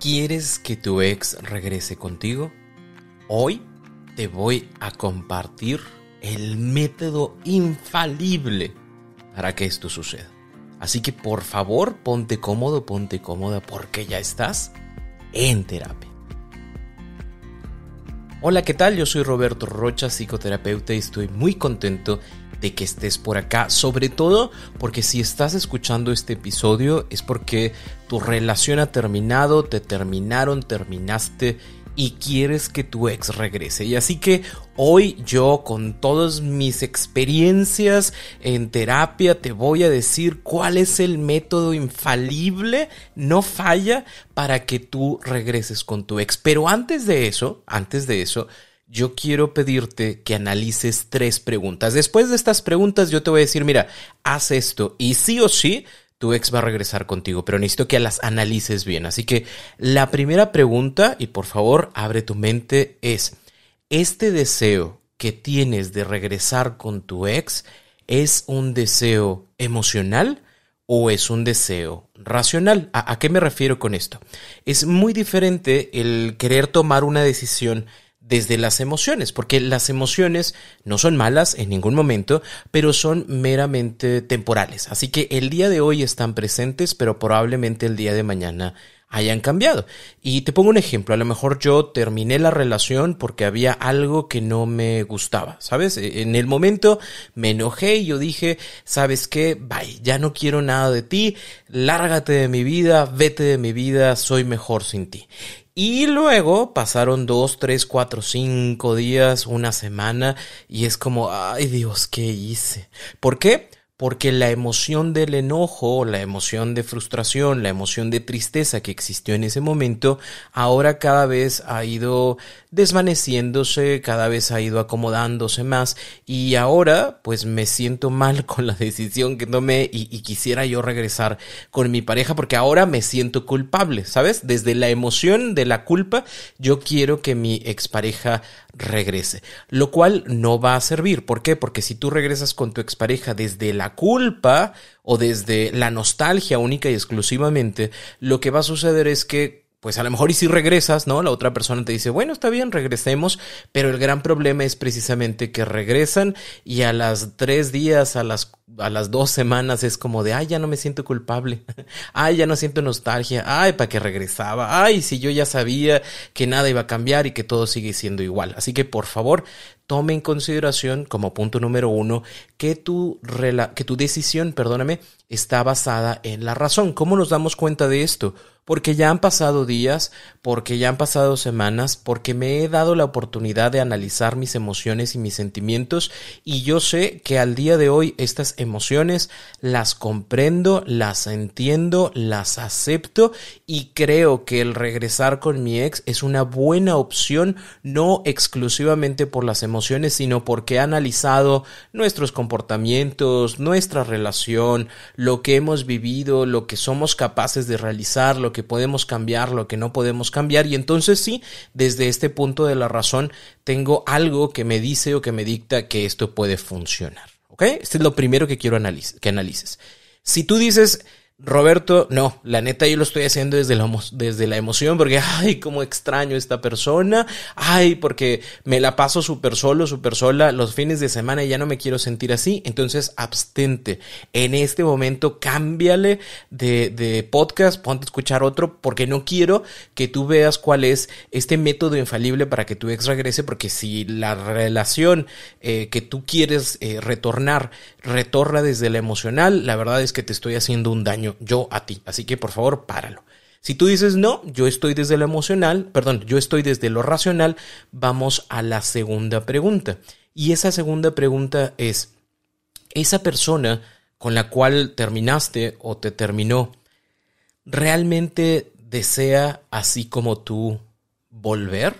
¿Quieres que tu ex regrese contigo? Hoy te voy a compartir el método infalible para que esto suceda. Así que por favor ponte cómodo, ponte cómoda porque ya estás en terapia. Hola, ¿qué tal? Yo soy Roberto Rocha, psicoterapeuta y estoy muy contento de que estés por acá, sobre todo porque si estás escuchando este episodio es porque tu relación ha terminado, te terminaron, terminaste y quieres que tu ex regrese. Y así que hoy yo con todas mis experiencias en terapia te voy a decir cuál es el método infalible, no falla, para que tú regreses con tu ex. Pero antes de eso, antes de eso, yo quiero pedirte que analices tres preguntas. Después de estas preguntas yo te voy a decir, mira, haz esto y sí o sí tu ex va a regresar contigo, pero necesito que las analices bien. Así que la primera pregunta, y por favor abre tu mente, es, ¿este deseo que tienes de regresar con tu ex es un deseo emocional? o es un deseo racional. ¿A, ¿A, qué me refiero con esto? Es muy diferente el querer tomar una decisión desde las emociones, porque las emociones no son malas en ningún momento, pero son meramente temporales. Así que el día de hoy están presentes, pero probablemente el día de mañana hayan cambiado. Y te pongo un ejemplo, a lo mejor yo terminé la relación porque había algo que no me gustaba, ¿sabes? E, en el momento me enojé y yo dije, ¿sabes qué? Bye, ya no quiero nada de ti, lárgate de mi vida, vete de mi vida, soy mejor sin ti. Y luego pasaron dos, tres, cuatro, cinco días, una semana, y es como, ay Dios, ¿qué hice? ¿Por qué? Porque la emoción del enojo, la emoción de frustración, la emoción de tristeza que existió en ese momento, ahora cada vez ha ido desvaneciéndose, cada vez ha ido acomodándose más y ahora pues me siento mal con la decisión que tomé y, quisiera yo regresar con mi pareja porque ahora me siento culpable, ¿sabes? Desde la emoción de la culpa yo quiero que mi expareja regrese, lo cual no va a servir. ¿Por qué? Porque si tú regresas con tu expareja desde la culpa o desde la nostalgia única y exclusivamente, lo que va a suceder es que pues a lo mejor y si regresas, ¿no? La otra persona te dice, bueno, está bien, regresemos, pero el gran problema es precisamente que regresan y a las tres días, a las, a las dos semanas es como de, ay, ya no me siento culpable, ay, ya no siento nostalgia, ay, para que regresaba, ay, si yo ya sabía que nada iba a cambiar y que todo sigue siendo igual. Así que por favor, tome en consideración como punto número uno que tu, que tu decisión, perdóname, está basada en la razón. ¿Cómo nos damos cuenta de esto? Porque ya han pasado días, porque ya han pasado semanas, porque me he dado la oportunidad de analizar mis emociones y mis sentimientos y yo sé que al día de hoy estas emociones las comprendo, las entiendo, las acepto y creo que el regresar con mi ex es una buena opción, no exclusivamente por las emociones, sino porque he analizado nuestros comportamientos, nuestra relación, lo que hemos vivido, lo que somos capaces de realizar, lo que que podemos cambiar, lo que no podemos cambiar. Y entonces sí, desde este punto de la razón, tengo algo que me dice o que me dicta que esto puede funcionar. ¿Ok? Este es lo primero que quiero que analices. Si tú dices, Roberto, no, la neta yo lo estoy haciendo desde la, desde la emoción porque, ay, cómo extraño esta persona, ay, porque me la paso súper solo, súper sola los fines de semana y ya no me quiero sentir así, entonces abstente. En este momento cámbiale de, de podcast, ponte a escuchar otro porque no quiero que tú veas cuál es este método infalible para que tu ex regrese porque si la relación eh, que tú quieres eh, retornar retorna desde la emocional, la verdad es que te estoy haciendo un daño yo a ti. Así que por favor, páralo. Si tú dices no, yo estoy desde lo emocional, perdón, yo estoy desde lo racional, vamos a la segunda pregunta. Y esa segunda pregunta es, esa persona con la cual terminaste o te terminó, realmente desea, así como tú, volver?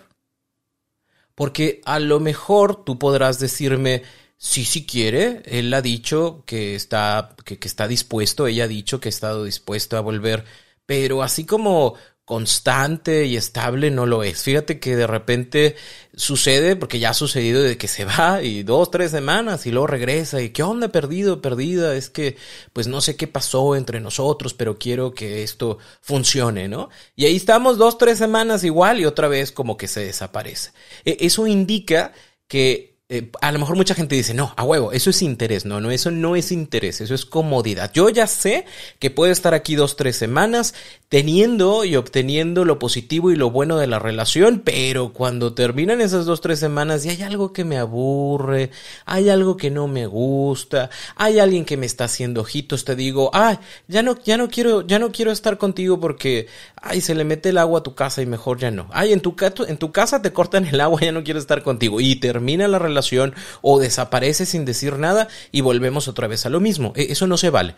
Porque a lo mejor tú podrás decirme, sí, sí quiere, él ha dicho que está, que, está dispuesto, ella ha dicho que ha estado dispuesto a volver, pero así como constante y estable no lo es. Fíjate que de repente sucede, porque ya ha sucedido de que se va y dos, tres semanas y luego regresa y qué onda perdido, perdida, es que pues no sé qué pasó entre nosotros, pero quiero que esto funcione, ¿no? Y ahí estamos dos, tres semanas igual y otra vez como que se desaparece. E, eso indica que eh, a lo mejor mucha gente dice, no, a huevo, eso es interés. No, no, eso no es interés, eso es comodidad. Yo ya sé que puedo estar aquí dos, tres semanas teniendo y obteniendo lo positivo y lo bueno de la relación, pero cuando terminan esas dos, tres semanas y hay algo que me aburre, hay algo que no me gusta, hay alguien que me está haciendo ojitos, te digo, ay, ya no, ya no quiero, ya no quiero estar contigo porque, ay, se le mete el agua a tu casa y mejor ya no. Ay, en tu, en tu casa te cortan el agua, ya no quiero estar contigo. Y termina la relación o desaparece sin decir nada y volvemos otra vez a lo mismo. E, eso no se vale.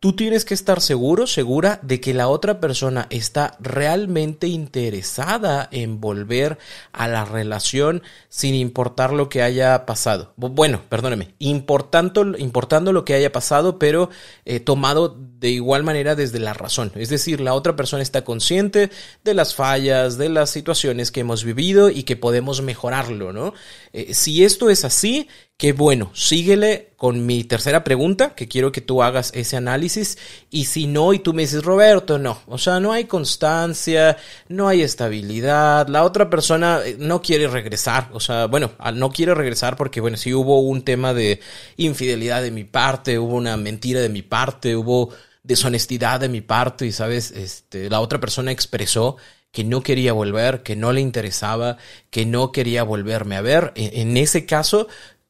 Tú tienes que estar seguro, segura de que la otra persona está realmente interesada en volver a la relación sin importar lo que haya pasado. Bueno, perdóneme, importando, importando lo que haya pasado, pero eh, tomado de igual manera desde la razón. Es decir, la otra persona está consciente de las fallas, de las situaciones que hemos vivido y que podemos mejorarlo, ¿no? Eh, si esto es así, Qué bueno, síguele con mi tercera pregunta, que quiero que tú hagas ese análisis. Y si no, y tú me dices, Roberto, no. O sea, no hay constancia, no hay estabilidad. La otra persona eh, no quiere regresar. O sea, bueno, no quiere regresar porque, bueno, si hubo un tema de infidelidad de mi parte, hubo una mentira de mi parte, hubo deshonestidad de mi parte y, ¿sabes? Este, la otra persona expresó que no quería volver, que no le interesaba, que no quería volverme a ver. E, en ese caso,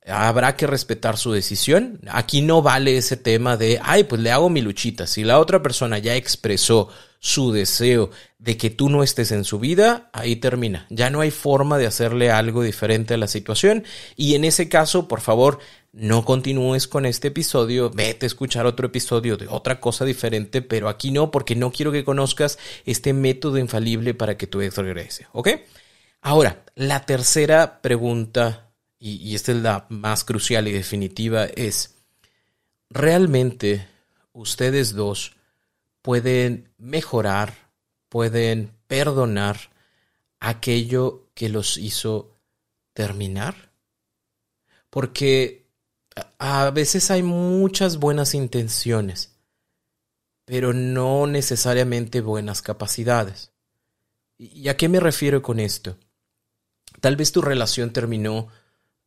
habrá que respetar su decisión. Aquí no vale ese tema de, ay, pues le hago mi luchita. Si la otra persona ya expresó su deseo de que tú no estés en su vida, ahí termina. Ya no hay forma de hacerle algo diferente a la situación. Y en ese caso, por favor, no continúes con este episodio, vete a escuchar otro episodio de otra cosa diferente, pero aquí no, porque no quiero que conozcas este método infalible para que tu ex regrese, ¿ok? Ahora, la tercera pregunta y, esta es la más crucial y definitiva, es, ¿realmente ustedes dos pueden mejorar, pueden perdonar aquello que los hizo terminar? Porque a veces hay muchas buenas intenciones, pero no necesariamente buenas capacidades. ¿Y a qué me refiero con esto? Tal vez tu relación terminó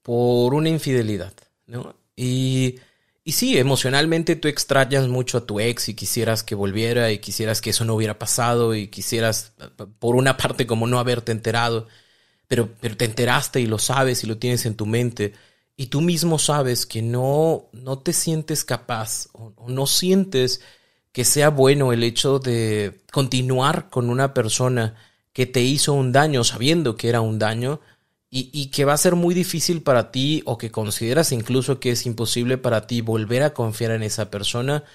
por una infidelidad, ¿no? Y, y sí, emocionalmente tú extrañas mucho a tu ex y quisieras que volviera y quisieras que eso no hubiera pasado y quisieras, por una parte, como no haberte enterado, pero, pero te enteraste y lo sabes y lo tienes en tu mente y tú mismo sabes que no, no te sientes capaz o no sientes que sea bueno el hecho de continuar con una persona que te hizo un daño sabiendo que era un daño y, que va a ser muy difícil para ti o que consideras incluso que es imposible para ti volver a confiar en esa persona,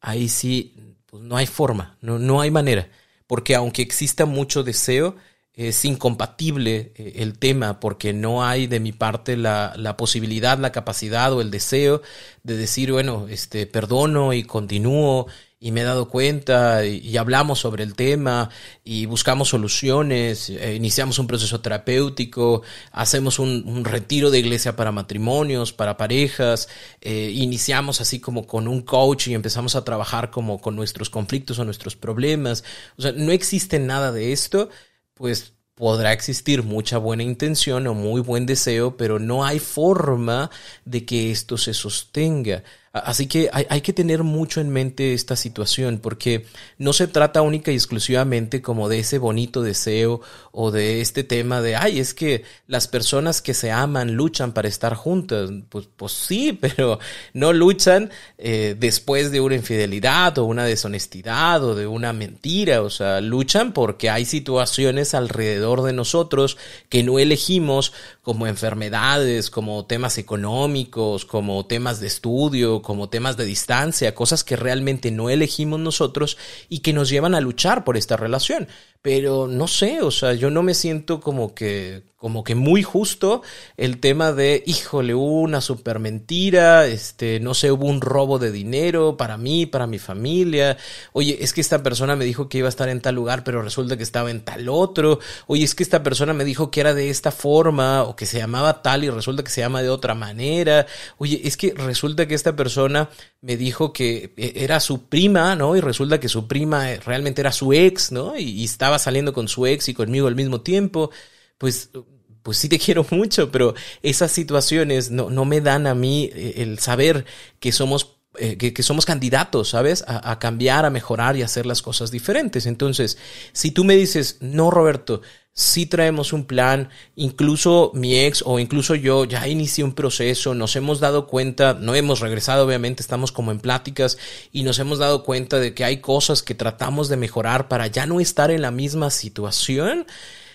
ahí sí, pues no hay forma, no, no hay manera. Porque aunque exista mucho deseo, es incompatible eh, el tema porque no hay de mi parte la, la, posibilidad, la capacidad o el deseo de decir, bueno, este, perdono y continúo y me he dado cuenta y, hablamos sobre el tema y buscamos soluciones, eh, iniciamos un proceso terapéutico, hacemos un, retiro de iglesia para matrimonios, para parejas, eh, iniciamos así como con un coach y empezamos a trabajar como con nuestros conflictos o nuestros problemas. O sea, no existe nada de esto, pues podrá existir mucha buena intención o muy buen deseo, pero no hay forma de que esto se sostenga. Así que hay, que tener mucho en mente esta situación porque no se trata única y exclusivamente como de ese bonito deseo o de este tema de, ay, es que las personas que se aman luchan para estar juntas. Pues, pues sí, pero no luchan eh, después de una infidelidad o una deshonestidad o de una mentira. O sea, luchan porque hay situaciones alrededor de nosotros que no elegimos como enfermedades, como temas económicos, como temas de estudio, como temas de distancia, cosas que realmente no elegimos nosotros y que nos llevan a luchar por esta relación. Pero no sé, o sea, yo no me siento como que como que muy justo el tema de, híjole, una super mentira, este, no sé, hubo un robo de dinero para mí, para mi familia. Oye, es que esta persona me dijo que iba a estar en tal lugar, pero resulta que estaba en tal otro. Oye, es que esta persona me dijo que era de esta forma o que se llamaba tal y resulta que se llama de otra manera. Oye, es que resulta que esta persona me dijo que eh, era su prima, ¿no? Y resulta que su prima eh, realmente era su ex, ¿no? Y estaba saliendo con su ex y conmigo al mismo tiempo pues, pues sí te quiero mucho, pero esas situaciones no, no me dan a mí eh, el saber que somos eh, que, somos candidatos, ¿sabes? A, a, cambiar, a mejorar y a hacer las cosas diferentes. Entonces, si tú me dices, no, Roberto, si traemos un plan, incluso mi ex o incluso yo ya inicié un proceso, nos hemos dado cuenta, no hemos regresado, obviamente estamos como en pláticas y nos hemos dado cuenta de que hay cosas que tratamos de mejorar para ya no estar en la misma situación.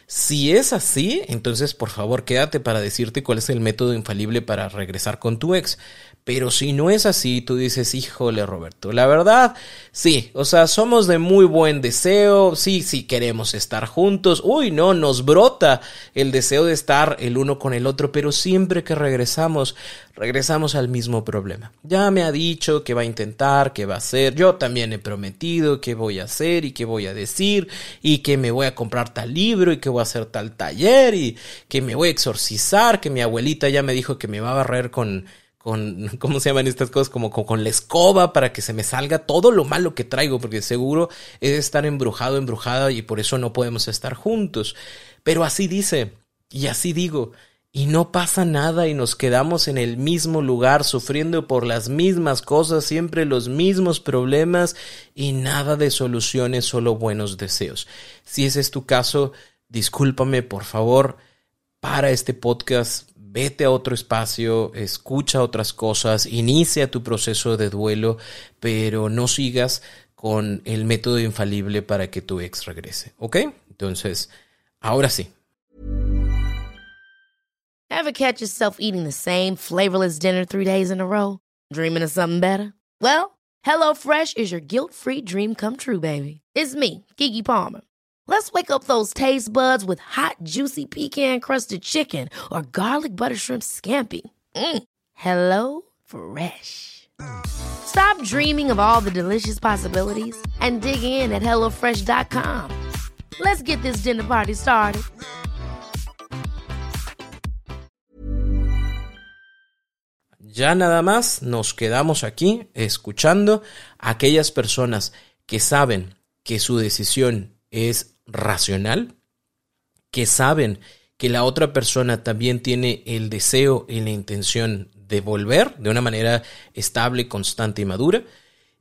Si es así, entonces por favor quédate para decirte cuál es el método infalible para regresar con tu ex. Pero si no es así, tú dices, híjole Roberto, la verdad, sí, o sea, somos de muy buen deseo, sí, sí queremos estar juntos, uy, no, nos brota el deseo de estar el uno con el otro, pero siempre que regresamos, regresamos al mismo problema. Ya me ha dicho que va a intentar, que va a hacer, yo también he prometido que voy a hacer y que voy a decir y que me voy a comprar tal libro y que voy a hacer tal taller y que me voy a exorcizar, que mi abuelita ya me dijo que me va a barrer con con, ¿cómo se llaman estas cosas? Como, con la escoba para que se me salga todo lo malo que traigo, porque seguro es estar embrujado, embrujada y por eso no podemos estar juntos. Pero así dice, y así digo, y no pasa nada y nos quedamos en el mismo lugar sufriendo por las mismas cosas, siempre los mismos problemas y nada de soluciones, solo buenos deseos. Si ese es tu caso, discúlpame, por favor, para este podcast, vete a otro espacio, escucha otras cosas, inicia tu proceso de duelo, pero no sigas con el método infalible para que tu ex regrese, ¿ok? Entonces, ahora sí. Ever catch yourself eating the same flavorless dinner three days in a row? Dreaming of something better? Well, HelloFresh is your guilt-free dream come true, baby. It's me, Kiki Palmer. Let's wake up those taste buds with hot, juicy pecan crusted chicken or garlic butter shrimp scampi. Mm. Hello Fresh. Stop dreaming of all the delicious possibilities and dig in at HelloFresh.com. Let's get this dinner party started. Ya nada más nos quedamos aquí escuchando a aquellas personas que saben que su decisión es racional, que saben que la otra persona también tiene el deseo y la intención de volver de una manera estable, constante y madura,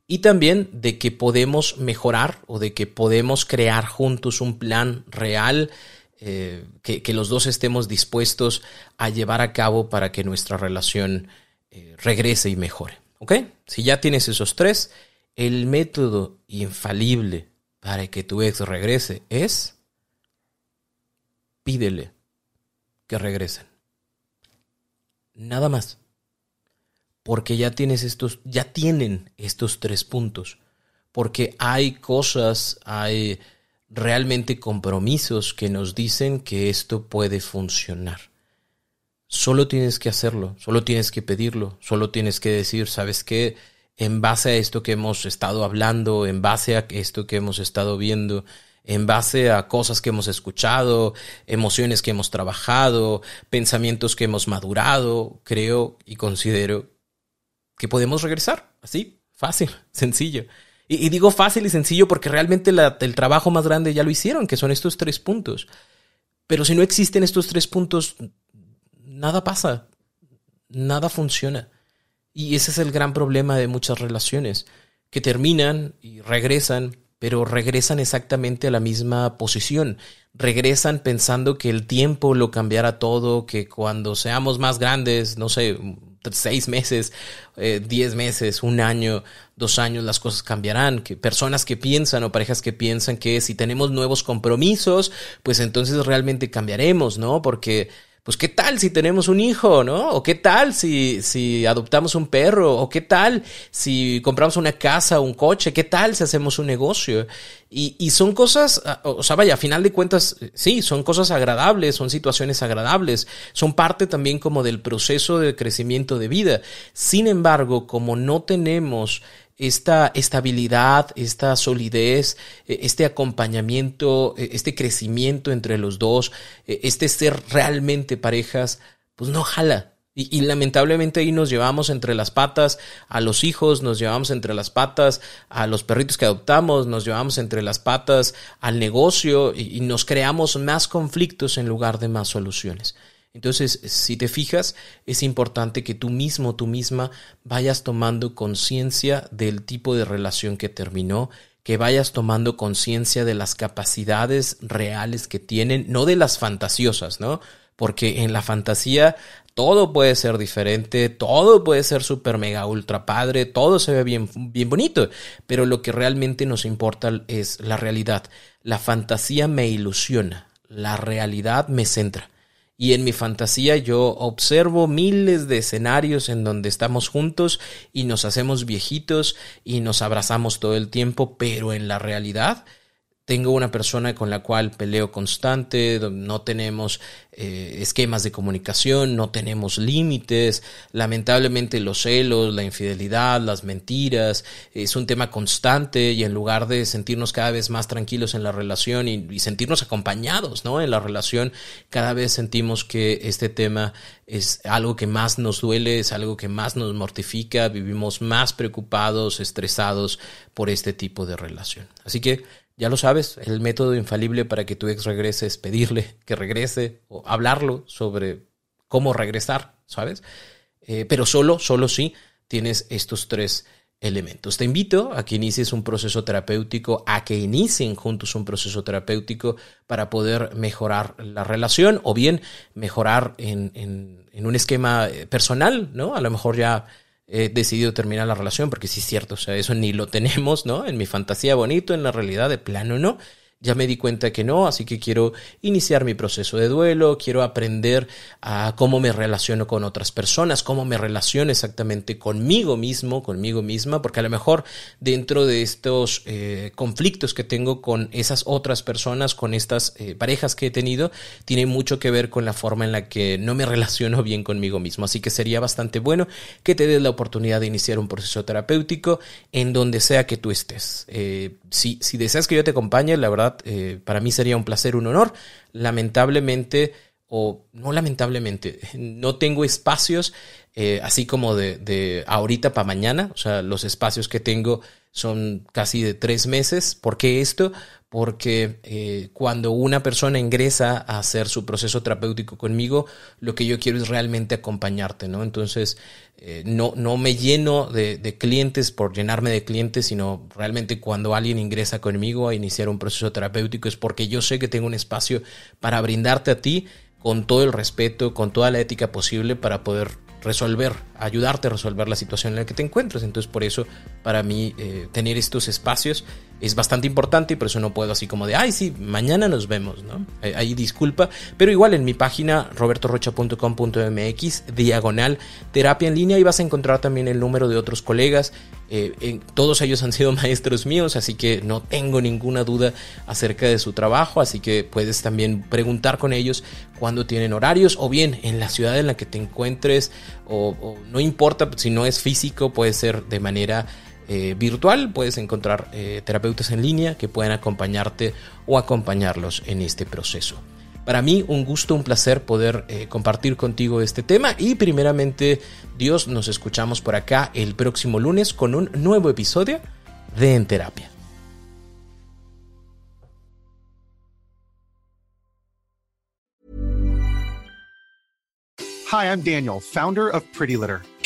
y también de que podemos mejorar o de que podemos crear juntos un plan real eh, que, los dos estemos dispuestos a llevar a cabo para que nuestra relación eh, regrese y mejore. ¿Ok? Si ya tienes esos tres, el método infalible para que tu ex regrese es pídele que regresen. Nada más. Porque ya tienes estos, ya tienen estos tres puntos. Porque hay cosas, hay realmente compromisos que nos dicen que esto puede funcionar. Solo tienes que hacerlo, solo tienes que pedirlo, solo tienes que decir, ¿sabes qué? En base a esto que hemos estado hablando, en base a esto que hemos estado viendo, en base a cosas que hemos escuchado, emociones que hemos trabajado, pensamientos que hemos madurado, creo y considero que podemos regresar. Así, fácil, sencillo. Y, digo fácil y sencillo porque realmente el trabajo más grande ya lo hicieron, que son estos tres puntos. Pero si no existen estos tres puntos, nada pasa, nada funciona. Y ese es el gran problema de muchas relaciones, que terminan y regresan, pero regresan exactamente a la misma posición. Regresan pensando que el tiempo lo cambiará todo, que cuando seamos más grandes, no sé, seis meses, eh, diez meses, un año, dos años, las cosas cambiarán. Que personas que piensan o parejas que piensan que si tenemos nuevos compromisos, pues entonces realmente cambiaremos, ¿no? Porque pues qué tal si tenemos un hijo, ¿no? O qué tal si, si adoptamos un perro, o qué tal si compramos una casa, un coche, qué tal si hacemos un negocio. Y, y son cosas, ah, o sea, vaya, a final de cuentas, sí, son cosas agradables, son situaciones agradables, son parte también como del proceso de crecimiento de vida. Sin embargo, como no tenemos esta estabilidad, esta solidez, eh, este acompañamiento, eh, este crecimiento entre los dos, eh, este ser realmente parejas, pues no jala. Y, lamentablemente ahí nos llevamos entre las patas a los hijos, nos llevamos entre las patas a los perritos que adoptamos, nos llevamos entre las patas al negocio y nos creamos más conflictos en lugar de más soluciones. Entonces, si te fijas, es importante que tú mismo, tú misma, vayas tomando conciencia del tipo de relación que terminó, que vayas tomando conciencia de las capacidades reales que tienen, no de las fantasiosas, ¿no? Porque en la fantasía todo puede ser diferente, todo puede ser súper mega ultra padre, todo se ve bien, bien bonito, pero lo que realmente nos importa es la realidad. La fantasía me ilusiona, la realidad me centra. Y en mi fantasía yo observo miles de escenarios en donde estamos juntos y nos hacemos viejitos y nos abrazamos todo el tiempo, pero en la realidad tengo una persona con la cual peleo constante, no tenemos eh, esquemas de comunicación, no tenemos límites, lamentablemente los celos, la infidelidad, las mentiras, es un tema constante y en lugar de sentirnos cada vez más tranquilos en la relación y, y sentirnos acompañados ¿no? en la relación, cada vez sentimos que este tema es algo que más nos duele, es algo que más nos mortifica, vivimos más preocupados, estresados por este tipo de relación. Así que ya lo sabes, el método infalible para que tu ex regrese es pedirle que regrese o hablarlo sobre cómo regresar, ¿sabes? Eh, pero solo, solo si tienes estos tres elementos. Te invito a que inicies un proceso terapéutico, a que inicien juntos un proceso terapéutico para poder mejorar la relación o bien mejorar en, en, un esquema eh, personal, ¿no? A lo mejor ya he decidido terminar la relación, porque sí es cierto, o sea, eso ni lo tenemos, ¿no? En mi fantasía bonito, en la realidad de plano no ya me di cuenta que no, así que quiero iniciar mi proceso de duelo, quiero aprender a cómo me relaciono con otras personas, cómo me relaciono exactamente conmigo mismo, conmigo misma, porque a lo mejor dentro de estos eh, conflictos que tengo con esas otras personas, con estas eh, parejas que he tenido, tiene mucho que ver con la forma en la que no me relaciono bien conmigo mismo. Así que sería bastante bueno que te des la oportunidad de iniciar un proceso terapéutico en donde sea que tú estés. Eh, si, si deseas que yo te acompañe, la verdad, eh, para mí sería un placer, un honor. Lamentablemente, o no lamentablemente, no tengo espacios eh, así como de, de ahorita para mañana. O sea, los espacios que tengo son casi de tres meses. ¿Por qué esto? Porque eh, cuando una persona ingresa a hacer su proceso terapéutico conmigo, lo que yo quiero es realmente acompañarte, ¿no? Entonces, eh, no, no me lleno de, clientes por llenarme de clientes, sino realmente cuando alguien ingresa conmigo a iniciar un proceso terapéutico es porque yo sé que tengo un espacio para brindarte a ti con todo el respeto, con toda la ética posible para poder resolver, ayudarte a resolver la situación en la que te encuentras. Entonces, por eso, para mí, eh, tener estos espacios es bastante importante y por eso no puedo así como de, ay, sí, mañana nos vemos, ¿no? Ahí disculpa, pero igual en mi página robertorocha.com.mx, diagonal terapia en línea, y vas a encontrar también el número de otros colegas. Eh, todos ellos han sido maestros míos, así que no tengo ninguna duda acerca de su trabajo, así que puedes también preguntar con ellos cuándo tienen horarios o bien en la ciudad en la que te encuentres o no importa si no es físico, puede ser de manera eh, virtual, puedes encontrar eh, terapeutas en línea que puedan acompañarte o acompañarlos en este proceso. Para mí un gusto, un placer poder eh, compartir contigo este tema y primeramente Dios nos escuchamos por acá el próximo lunes con un nuevo episodio de En Terapia. Hi, I'm Daniel, founder of Pretty Litter.